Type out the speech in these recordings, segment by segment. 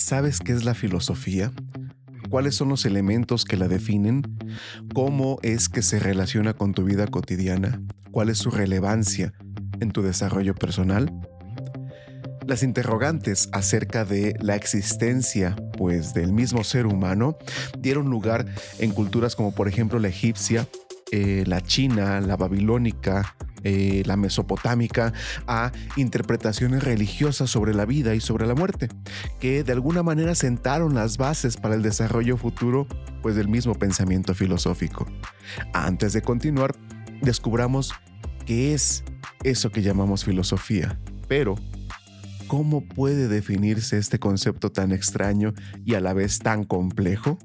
¿Sabes qué es la filosofía? ¿Cuáles son los elementos que la definen? ¿Cómo es que se relaciona con tu vida cotidiana? ¿Cuál es su relevancia en tu desarrollo personal? Las interrogantes acerca de la existencia pues del mismo ser humano dieron lugar en culturas como por ejemplo la egipcia, eh, la china, la babilónica, eh, la mesopotámica, a interpretaciones religiosas sobre la vida y sobre la muerte, que de alguna manera sentaron las bases para el desarrollo futuro pues, del mismo pensamiento filosófico. Antes de continuar, descubramos qué es eso que llamamos filosofía, pero ¿cómo puede definirse este concepto tan extraño y a la vez tan complejo?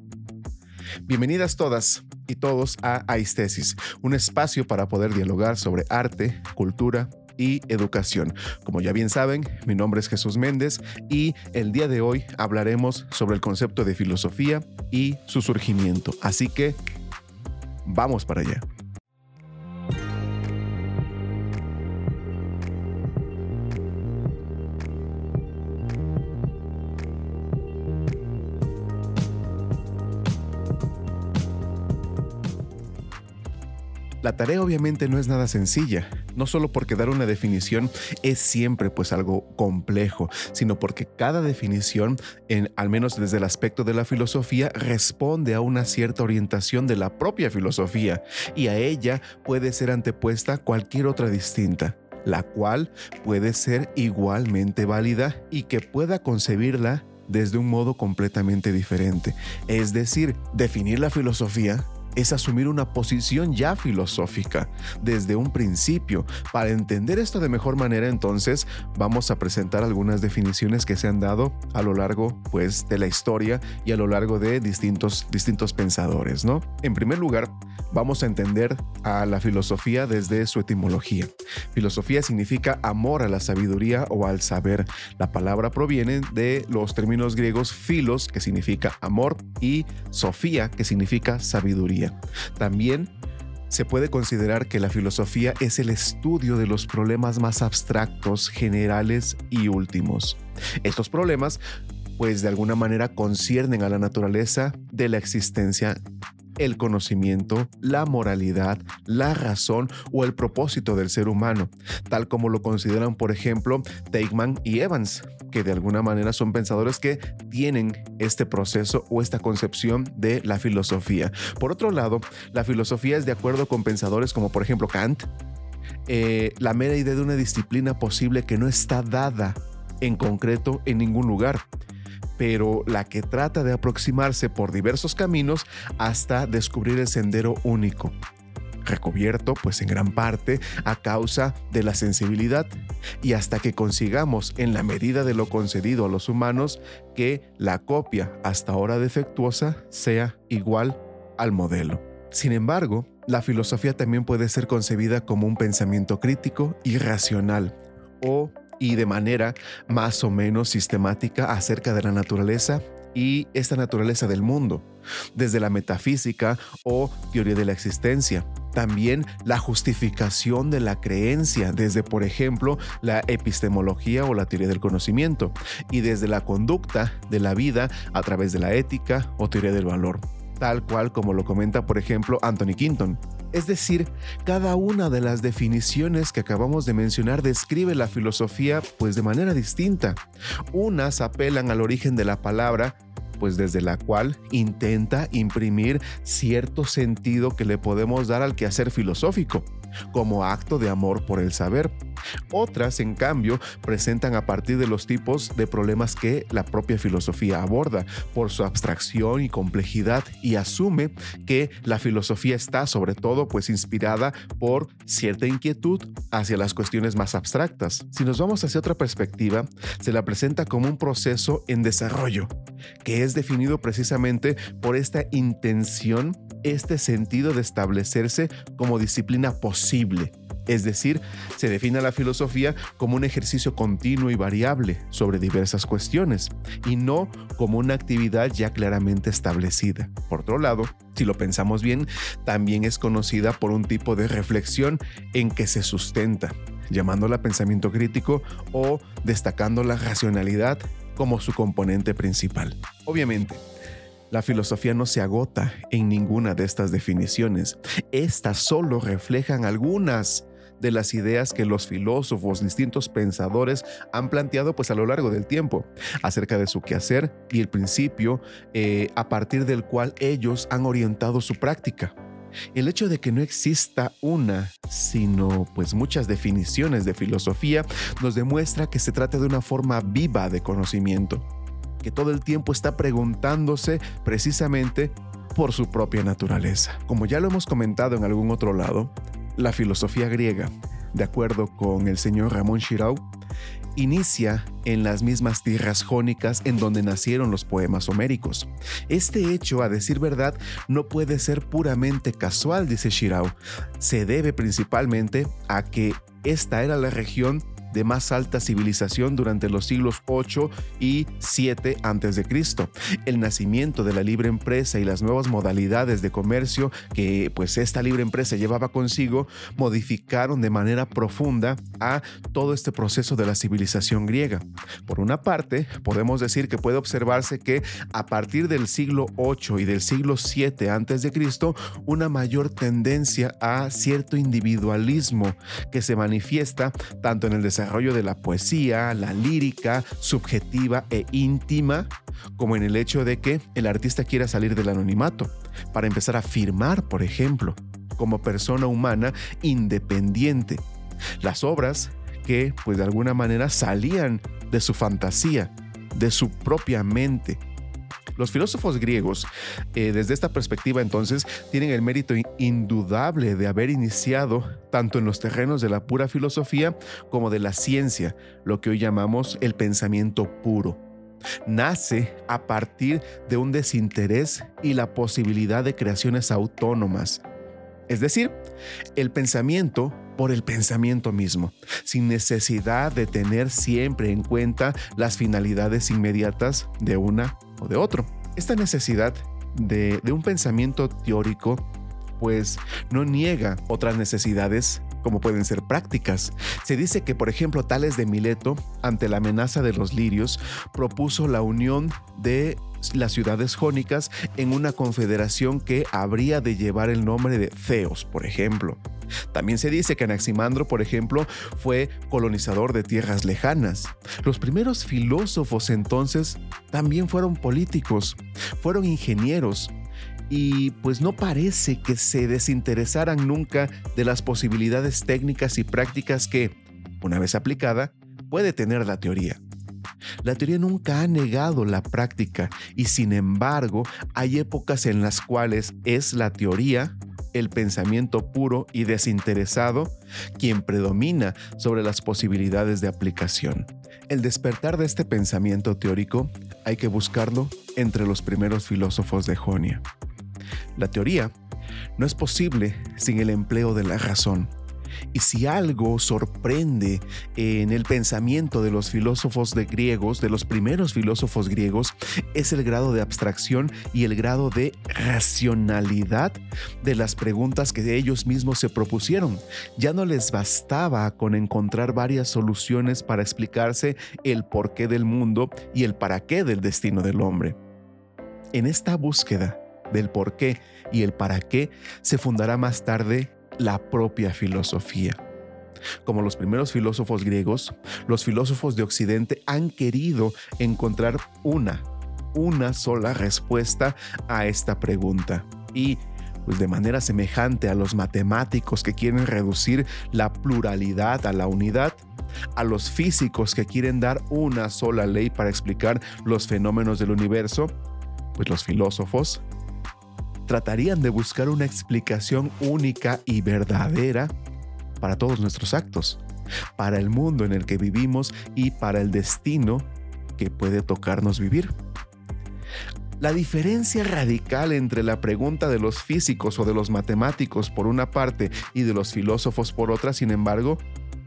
Bienvenidas todas y todos a Aistesis, un espacio para poder dialogar sobre arte, cultura y educación. Como ya bien saben, mi nombre es Jesús Méndez y el día de hoy hablaremos sobre el concepto de filosofía y su surgimiento. Así que vamos para allá. La tarea obviamente no es nada sencilla, no solo porque dar una definición es siempre pues algo complejo, sino porque cada definición, al menos desde el aspecto de la filosofía, responde a una cierta orientación de la propia filosofía y a ella puede ser antepuesta cualquier otra distinta la cual puede ser igualmente válida y que pueda concebirla desde un modo completamente diferente. Es decir, definir la filosofía es asumir una posición ya filosófica desde un principio. Para entender esto de mejor manera, entonces vamos a presentar algunas definiciones que se han dado a lo largo pues, de la historia y a lo largo de distintos, distintos pensadores. ¿no? En primer lugar, vamos a entender a la filosofía desde su etimología. Filosofía significa amor a la sabiduría o al saber. La palabra proviene de los términos griegos filos, que significa amor, y sofía, que significa sabiduría. También se puede considerar que la filosofía es el estudio de los problemas más abstractos, generales y últimos. Estos problemas, pues de alguna manera conciernen a la naturaleza de la existencia el conocimiento, la moralidad, la razón o el propósito del ser humano, tal como lo consideran, por ejemplo, Teigman y Evans, que de alguna manera son pensadores que tienen este proceso o esta concepción de la filosofía. Por otro lado, la filosofía es de acuerdo con pensadores como por ejemplo Kant, eh, la mera idea de una disciplina posible que no está dada en concreto en ningún lugar pero la que trata de aproximarse por diversos caminos hasta descubrir el sendero único recubierto pues en gran parte a causa de la sensibilidad y hasta que consigamos en la medida de lo concedido a los humanos que la copia hasta ahora defectuosa sea igual al modelo. Sin embargo, la filosofía también puede ser concebida como un pensamiento crítico y racional o y de manera más o menos sistemática acerca de la naturaleza y esta naturaleza del mundo, desde la metafísica o teoría de la existencia. También la justificación de la creencia, desde por ejemplo la epistemología o la teoría del conocimiento, y desde la conducta de la vida a través de la ética o teoría del valor, tal cual como lo comenta por ejemplo Anthony Quinton. Es decir, cada una de las definiciones que acabamos de mencionar describe la filosofía pues de manera distinta. Unas apelan al origen de la palabra, pues desde la cual intenta imprimir cierto sentido que le podemos dar al quehacer filosófico como acto de amor por el saber. Otras, en cambio, presentan a partir de los tipos de problemas que la propia filosofía aborda por su abstracción y complejidad y asume que la filosofía está sobre todo pues inspirada por cierta inquietud hacia las cuestiones más abstractas. Si nos vamos hacia otra perspectiva, se la presenta como un proceso en desarrollo, que es definido precisamente por esta intención este sentido de establecerse como disciplina posible. Es decir, se define la filosofía como un ejercicio continuo y variable sobre diversas cuestiones y no como una actividad ya claramente establecida. Por otro lado, si lo pensamos bien, también es conocida por un tipo de reflexión en que se sustenta, llamándola pensamiento crítico o destacando la racionalidad como su componente principal. Obviamente, la filosofía no se agota en ninguna de estas definiciones. Estas solo reflejan algunas de las ideas que los filósofos, distintos pensadores han planteado pues a lo largo del tiempo acerca de su quehacer y el principio eh, a partir del cual ellos han orientado su práctica. El hecho de que no exista una, sino pues muchas definiciones de filosofía nos demuestra que se trata de una forma viva de conocimiento, que todo el tiempo está preguntándose precisamente por su propia naturaleza. Como ya lo hemos comentado en algún otro lado, la filosofía griega, de acuerdo con el señor Ramón Shirau, inicia en las mismas tierras jónicas en donde nacieron los poemas homéricos. Este hecho, a decir verdad, no puede ser puramente casual, dice Shirau. Se debe principalmente a que esta era la región de más alta civilización durante los siglos 8 y 7 a.C. El nacimiento de la libre empresa y las nuevas modalidades de comercio que pues esta libre empresa llevaba consigo modificaron de manera profunda a todo este proceso de la civilización griega. Por una parte, podemos decir que puede observarse que a partir del siglo 8 y del siglo 7 a.C., una mayor tendencia a cierto individualismo que se manifiesta tanto en el desarrollo desarrollo de la poesía, la lírica, subjetiva e íntima, como en el hecho de que el artista quiera salir del anonimato, para empezar a firmar, por ejemplo, como persona humana independiente. Las obras que, pues de alguna manera, salían de su fantasía, de su propia mente, los filósofos griegos, eh, desde esta perspectiva entonces, tienen el mérito indudable de haber iniciado tanto en los terrenos de la pura filosofía como de la ciencia, lo que hoy llamamos el pensamiento puro nace a partir de un desinterés y la posibilidad de creaciones autónomas. Es decir, el pensamiento por el pensamiento mismo, sin necesidad de tener siempre en cuenta las finalidades inmediatas de una o de otro. Esta necesidad de, un pensamiento teórico pues no niega otras necesidades como pueden ser prácticas. Se dice que, por ejemplo, Tales de Mileto, ante la amenaza de los lirios, propuso la unión de las ciudades jónicas en una confederación que habría de llevar el nombre de Ceos, por ejemplo. También se dice que Anaximandro, por ejemplo, fue colonizador de tierras lejanas. Los primeros filósofos entonces también fueron políticos, fueron ingenieros, y pues no parece que se desinteresaran nunca de las posibilidades técnicas y prácticas que, una vez aplicada, puede tener la teoría. La teoría nunca ha negado la práctica y sin embargo hay épocas en las cuales es la teoría, el pensamiento puro y desinteresado, quien predomina sobre las posibilidades de aplicación. El despertar de este pensamiento teórico hay que buscarlo entre los primeros filósofos de Jonia. La teoría no es posible sin el empleo de la razón. Y si algo sorprende en el pensamiento de los filósofos de griegos, de los primeros filósofos griegos, es el grado de abstracción y el grado de racionalidad de las preguntas que ellos mismos se propusieron. Ya no les bastaba con encontrar varias soluciones para explicarse el porqué del mundo y el para qué del destino del hombre. En esta búsqueda, del por qué y el para qué se fundará más tarde la propia filosofía. Como los primeros filósofos griegos, los filósofos de Occidente han querido encontrar una, una sola respuesta a esta pregunta. Y pues de manera semejante a los matemáticos que quieren reducir la pluralidad a la unidad, a los físicos que quieren dar una sola ley para explicar los fenómenos del universo, pues los filósofos tratarían de buscar una explicación única y verdadera para todos nuestros actos, para el mundo en el que vivimos y para el destino que puede tocarnos vivir. La diferencia radical entre la pregunta de los físicos o de los matemáticos por una parte y de los filósofos por otra, sin embargo,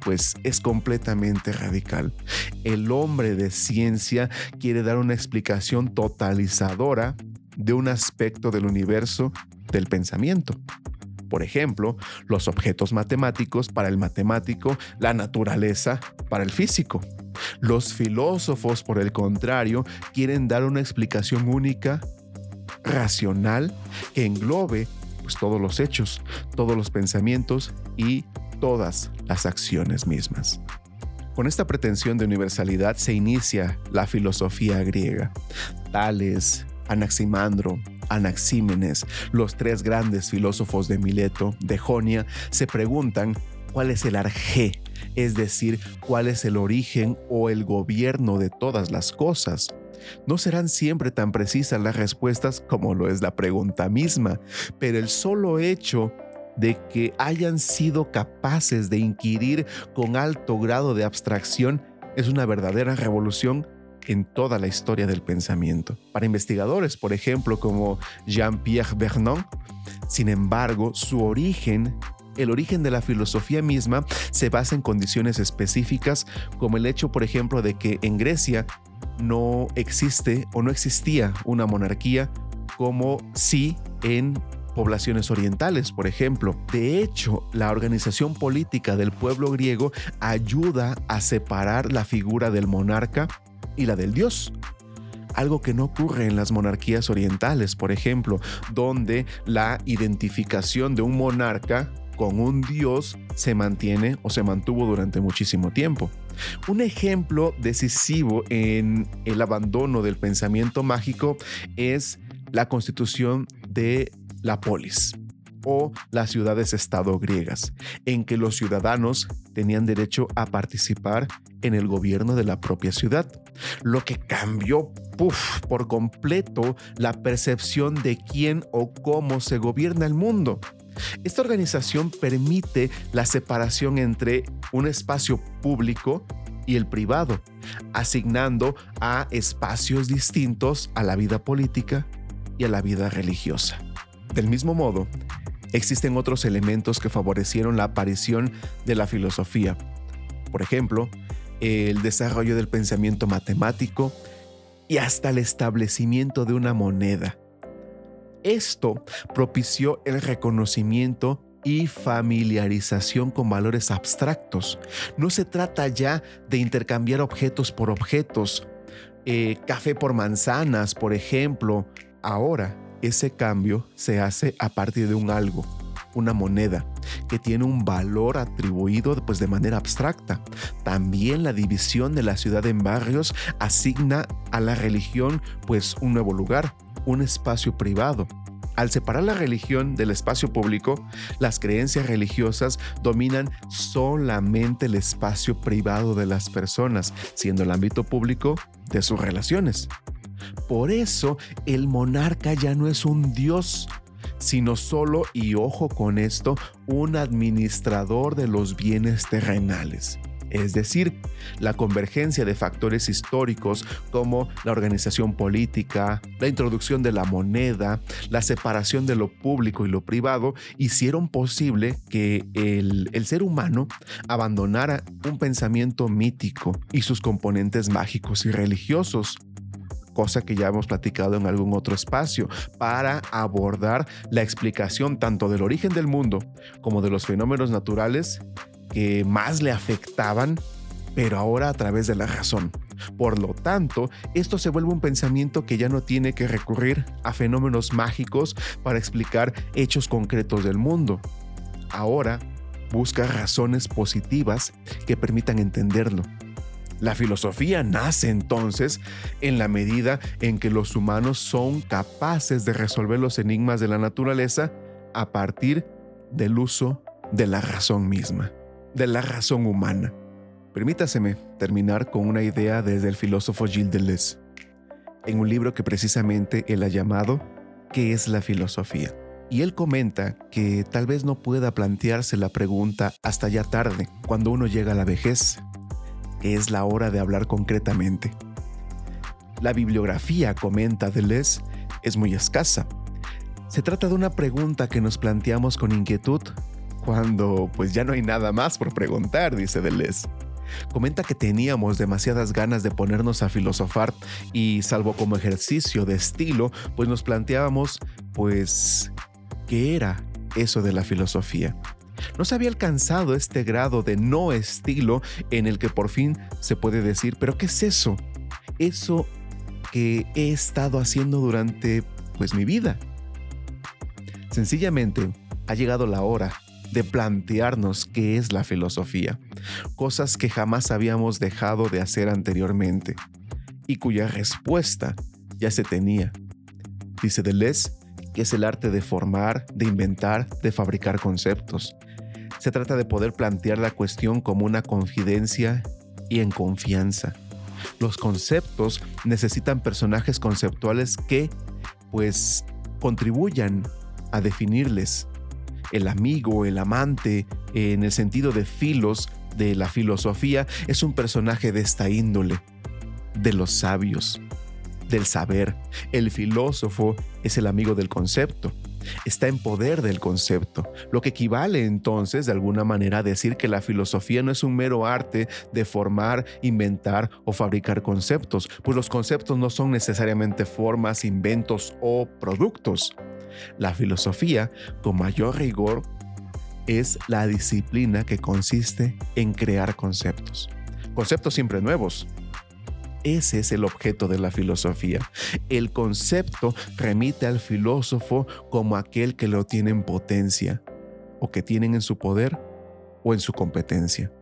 pues es completamente radical. El hombre de ciencia quiere dar una explicación totalizadora de un aspecto del universo del pensamiento. Por ejemplo, los objetos matemáticos para el matemático, la naturaleza para el físico. Los filósofos, por el contrario, quieren dar una explicación única, racional, que englobe pues, todos los hechos, todos los pensamientos y todas las acciones mismas. Con esta pretensión de universalidad se inicia la filosofía griega. Tales, Anaximandro, Anaxímenes, los tres grandes filósofos de Mileto, de Jonia, se preguntan cuál es el arjé, es decir, cuál es el origen o el gobierno de todas las cosas. No serán siempre tan precisas las respuestas como lo es la pregunta misma, pero el solo hecho de que hayan sido capaces de inquirir con alto grado de abstracción es una verdadera revolución en toda la historia del pensamiento. Para investigadores, por ejemplo, como Jean-Pierre Vernon, sin embargo, su origen el origen de la filosofía misma se basa en condiciones específicas como el hecho, por ejemplo, de que en Grecia no existe o no existía una monarquía como sí en poblaciones orientales, por ejemplo. De hecho, la organización política del pueblo griego ayuda a separar la figura del monarca y la del dios algo que no ocurre en las monarquías orientales, por ejemplo, donde la identificación de un monarca con un dios se mantiene o se mantuvo durante muchísimo tiempo. Un ejemplo decisivo en el abandono del pensamiento mágico es la constitución de la polis o las ciudades-estado griegas, en que los ciudadanos tenían derecho a participar en el gobierno de la propia ciudad, lo que cambió por completo la percepción de quién o cómo se gobierna el mundo. Esta organización permite la separación entre un espacio público y el privado, asignando a espacios distintos a la vida política y a la vida religiosa. Del mismo modo, existen otros elementos que favorecieron la aparición de la filosofía. Por ejemplo, el desarrollo del pensamiento matemático y hasta el establecimiento de una moneda. Esto propició el reconocimiento y familiarización con valores abstractos. No se trata ya de intercambiar objetos por objetos, eh, café por manzanas, por ejemplo. Ahora ese cambio se hace a partir de un algo, una moneda, que tiene un valor atribuido pues, de manera abstracta. También la división de la ciudad en barrios asigna a la religión pues un nuevo lugar, un espacio privado. Al separar la religión del espacio público, las creencias religiosas dominan solamente el espacio privado de las personas, siendo el ámbito público de sus relaciones. Por eso el monarca ya no es un dios, sino solo, y ojo con esto, un administrador de los bienes terrenales. Es decir, la convergencia de factores históricos como la organización política, la introducción de la moneda, la separación de lo público y lo privado, hicieron posible que el, ser humano abandonara un pensamiento mítico y sus componentes mágicos y religiosos cosa que ya hemos platicado en algún otro espacio, para abordar la explicación tanto del origen del mundo como de los fenómenos naturales que más le afectaban, pero ahora a través de la razón. Por lo tanto, esto se vuelve un pensamiento que ya no tiene que recurrir a fenómenos mágicos para explicar hechos concretos del mundo. Ahora busca razones positivas que permitan entenderlo. La filosofía nace entonces en la medida en que los humanos son capaces de resolver los enigmas de la naturaleza a partir del uso de la razón misma de la razón humana. Permítaseme terminar con una idea desde el filósofo Gilles Deleuze, en un libro que precisamente él ha llamado ¿Qué es la filosofía? Y él comenta que tal vez no pueda plantearse la pregunta hasta ya tarde, cuando uno llega a la vejez, es la hora de hablar concretamente. La bibliografía, comenta Deleuze, es muy escasa. Se trata de una pregunta que nos planteamos con inquietud cuando pues ya no hay nada más por preguntar, dice Deleuze. Comenta que teníamos demasiadas ganas de ponernos a filosofar y salvo como ejercicio de estilo, pues nos planteábamos pues qué era eso de la filosofía. No se había alcanzado este grado de no estilo en el que por fin se puede decir, pero ¿qué es eso? Eso que he estado haciendo durante pues mi vida. Sencillamente ha llegado la hora de plantearnos qué es la filosofía, cosas que jamás habíamos dejado de hacer anteriormente y cuya respuesta ya se tenía. Dice Deleuze que es el arte de formar, de inventar, de fabricar conceptos. Se trata de poder plantear la cuestión como una confidencia y en confianza. Los conceptos necesitan personajes conceptuales que, pues, contribuyan a definirles. El amigo, el amante, en el sentido de filos de la filosofía, es un personaje de esta índole, de los sabios, del saber. El filósofo es el amigo del concepto. Está en poder del concepto, lo que equivale entonces de alguna manera a decir que la filosofía no es un mero arte de formar, inventar o fabricar conceptos, pues los conceptos no son necesariamente formas, inventos o productos. La filosofía, con mayor rigor, es la disciplina que consiste en crear conceptos. Conceptos siempre nuevos, ese es el objeto de la filosofía. El concepto remite al filósofo como aquel que lo tiene en potencia, o que tienen en su poder o en su competencia,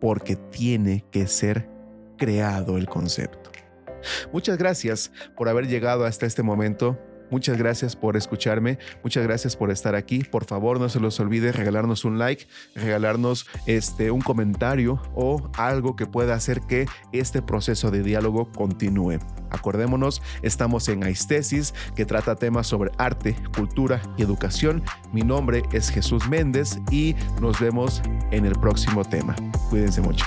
porque tiene que ser creado el concepto. Muchas gracias por haber llegado hasta este momento. Muchas gracias por escucharme, muchas gracias por estar aquí. Por favor, no se los olvide regalarnos un like, regalarnos este un comentario o algo que pueda hacer que este proceso de diálogo continúe. Acordémonos, estamos en Aistesis, que trata temas sobre arte, cultura y educación. Mi nombre es Jesús Méndez y nos vemos en el próximo tema. Cuídense mucho.